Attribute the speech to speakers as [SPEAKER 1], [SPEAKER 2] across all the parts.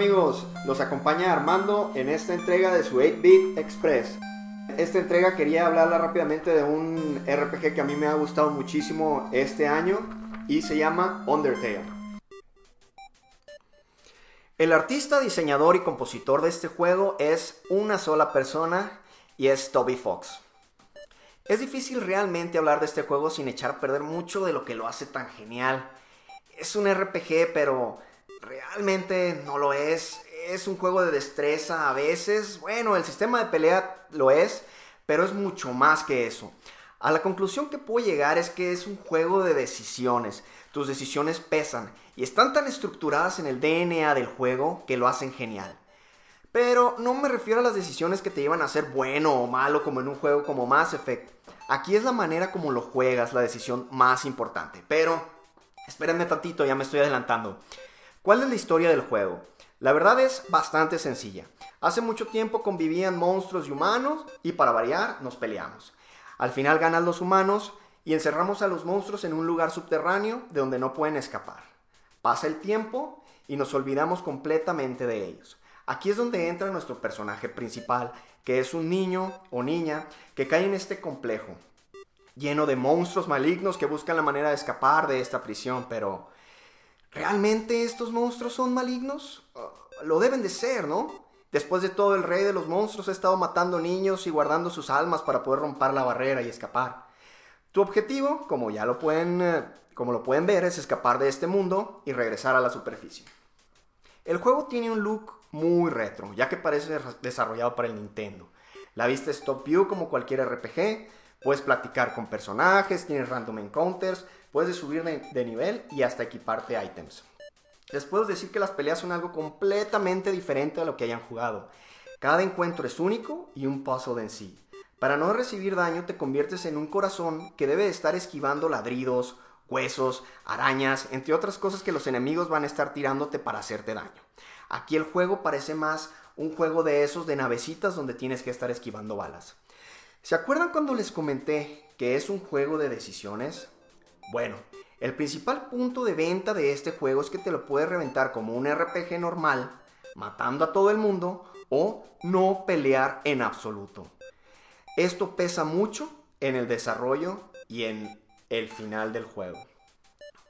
[SPEAKER 1] amigos? Los acompaña Armando en esta entrega de su 8-Bit Express. Esta entrega quería hablarla rápidamente de un RPG que a mí me ha gustado muchísimo este año y se llama Undertale. El artista, diseñador y compositor de este juego es una sola persona y es Toby Fox. Es difícil realmente hablar de este juego sin echar a perder mucho de lo que lo hace tan genial. Es un RPG, pero realmente no lo es. Es un juego de destreza a veces. Bueno, el sistema de pelea lo es, pero es mucho más que eso. A la conclusión que puedo llegar es que es un juego de decisiones. Tus decisiones pesan y están tan estructuradas en el DNA del juego que lo hacen genial. Pero no me refiero a las decisiones que te llevan a ser bueno o malo como en un juego como Mass Effect. Aquí es la manera como lo juegas la decisión más importante. Pero, espérenme tantito, ya me estoy adelantando. ¿Cuál es la historia del juego? La verdad es bastante sencilla. Hace mucho tiempo convivían monstruos y humanos y para variar nos peleamos. Al final ganan los humanos y encerramos a los monstruos en un lugar subterráneo de donde no pueden escapar. Pasa el tiempo y nos olvidamos completamente de ellos. Aquí es donde entra nuestro personaje principal, que es un niño o niña que cae en este complejo, lleno de monstruos malignos que buscan la manera de escapar de esta prisión, pero ¿Realmente estos monstruos son malignos? Ah, lo deben de ser, ¿no? Después de todo, el rey de los monstruos ha estado matando niños y guardando sus almas para poder romper la barrera y escapar. Tu objetivo, como ya lo pueden, eh, como lo pueden ver, es escapar de este mundo y regresar a la superficie. El juego tiene un look muy retro, ya que parece desarrollado para el Nintendo. La vista es top view como cualquier RPG, puedes platicar con personajes, tienes random encounters, Puedes subir de, nivel y hasta equiparte items. Les puedo decir que las peleas son algo completamente diferente a lo que hayan jugado. Cada encuentro es único y un puzzle en sí. Para no recibir daño te conviertes en un corazón que debe estar esquivando ladridos, huesos, arañas, entre otras cosas que los enemigos van a estar tirándote para hacerte daño. Aquí el juego parece más un juego de esos de navecitas donde tienes que estar esquivando balas. ¿Se acuerdan cuando les comenté que es un juego de decisiones? Bueno, el principal punto de venta de este juego es que te lo puedes reventar como un RPG normal, matando a todo el mundo, o no pelear en absoluto. Esto pesa mucho en el desarrollo y en el final del juego.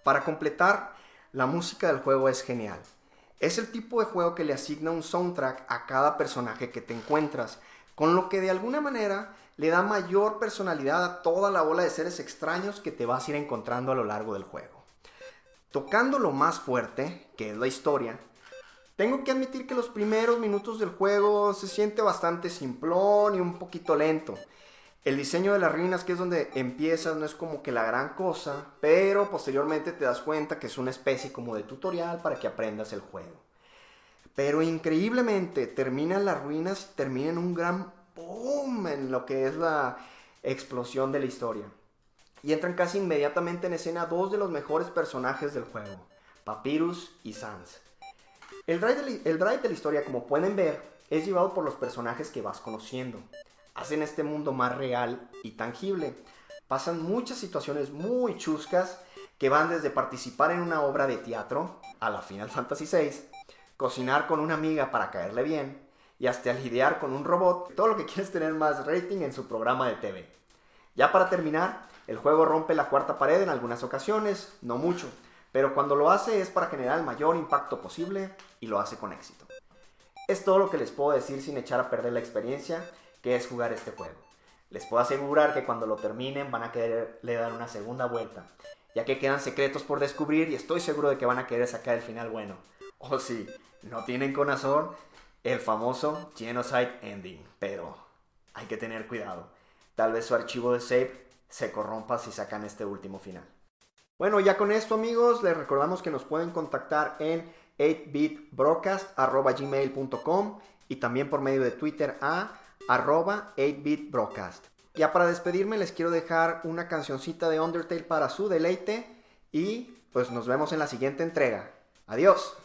[SPEAKER 1] Para completar, la música del juego es genial. Es el tipo de juego que le asigna un soundtrack a cada personaje que te encuentras, con lo que de alguna manera le da mayor personalidad a toda la ola de seres extraños que te vas a ir encontrando a lo largo del juego. Tocando lo más fuerte, que es la historia, tengo que admitir que los primeros minutos del juego se siente bastante simplón y un poquito lento. El diseño de las ruinas, que es donde empiezas, no es como que la gran cosa, pero posteriormente te das cuenta que es una especie como de tutorial para que aprendas el juego. Pero increíblemente terminan las ruinas, terminan un gran en lo que es la explosión de la historia. Y entran casi inmediatamente en escena dos de los mejores personajes del juego, Papyrus y Sans. El drive, de el drive de la historia, como pueden ver, es llevado por los personajes que vas conociendo. Hacen este mundo más real y tangible. Pasan muchas situaciones muy chuscas que van desde participar en una obra de teatro a la Final Fantasy VI, cocinar con una amiga para caerle bien, y hasta lidiar con un robot, todo lo que quieres tener más rating en su programa de TV. Ya para terminar, el juego rompe la cuarta pared en algunas ocasiones, no mucho, pero cuando lo hace es para generar el mayor impacto posible y lo hace con éxito. Es todo lo que les puedo decir sin echar a perder la experiencia que es jugar este juego. Les puedo asegurar que cuando lo terminen van a quererle dar una segunda vuelta, ya que quedan secretos por descubrir y estoy seguro de que van a querer sacar el final bueno. O si no tienen corazón, el famoso Genocide Ending, pero hay que tener cuidado. Tal vez su archivo de save se corrompa si sacan este último final. Bueno, ya con esto amigos, les recordamos que nos pueden contactar en 8bitbroadcast.gmail.com y también por medio de Twitter a arroba 8bitbroadcast. Ya para despedirme les quiero dejar una cancioncita de Undertale para su deleite y pues nos vemos en la siguiente entrega. Adiós.